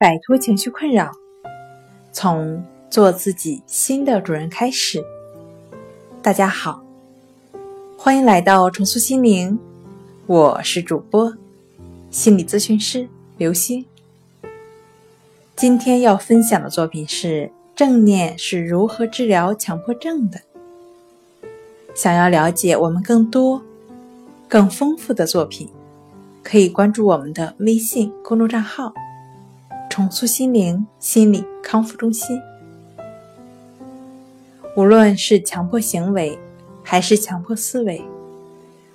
摆脱情绪困扰，从做自己新的主人开始。大家好，欢迎来到重塑心灵，我是主播心理咨询师刘星。今天要分享的作品是正念是如何治疗强迫症的。想要了解我们更多、更丰富的作品，可以关注我们的微信公众账号。重塑心灵心理康复中心。无论是强迫行为，还是强迫思维，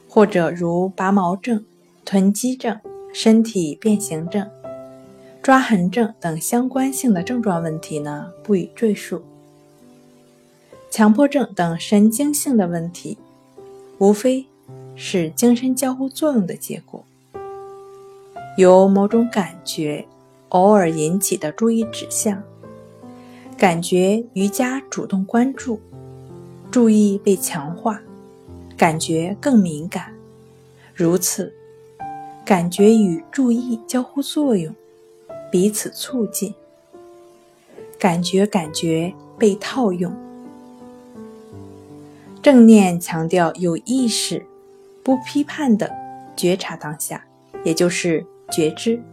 或者如拔毛症、囤积症、身体变形症、抓痕症等相关性的症状问题呢，不予赘述。强迫症等神经性的问题，无非是精神交互作用的结果，由某种感觉。偶尔引起的注意指向，感觉瑜伽主动关注，注意被强化，感觉更敏感。如此，感觉与注意交互作用，彼此促进，感觉感觉被套用。正念强调有意识、不批判的觉察当下，也就是觉知。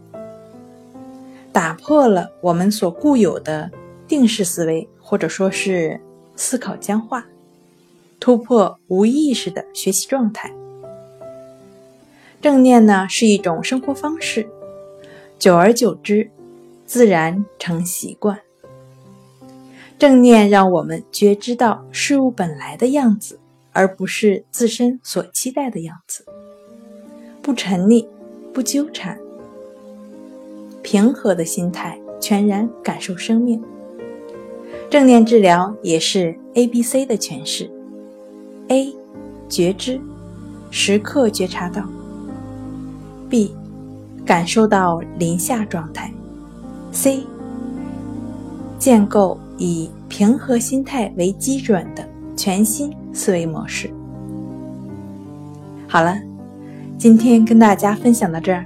打破了我们所固有的定式思维，或者说是思考僵化，突破无意识的学习状态。正念呢是一种生活方式，久而久之，自然成习惯。正念让我们觉知到事物本来的样子，而不是自身所期待的样子，不沉溺，不纠缠。平和的心态，全然感受生命。正念治疗也是 A、B、C 的诠释。A，觉知，时刻觉察到；B，感受到临下状态；C，建构以平和心态为基准的全新思维模式。好了，今天跟大家分享到这儿。